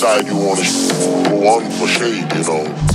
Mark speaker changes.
Speaker 1: Side you want to go on for shade, you know.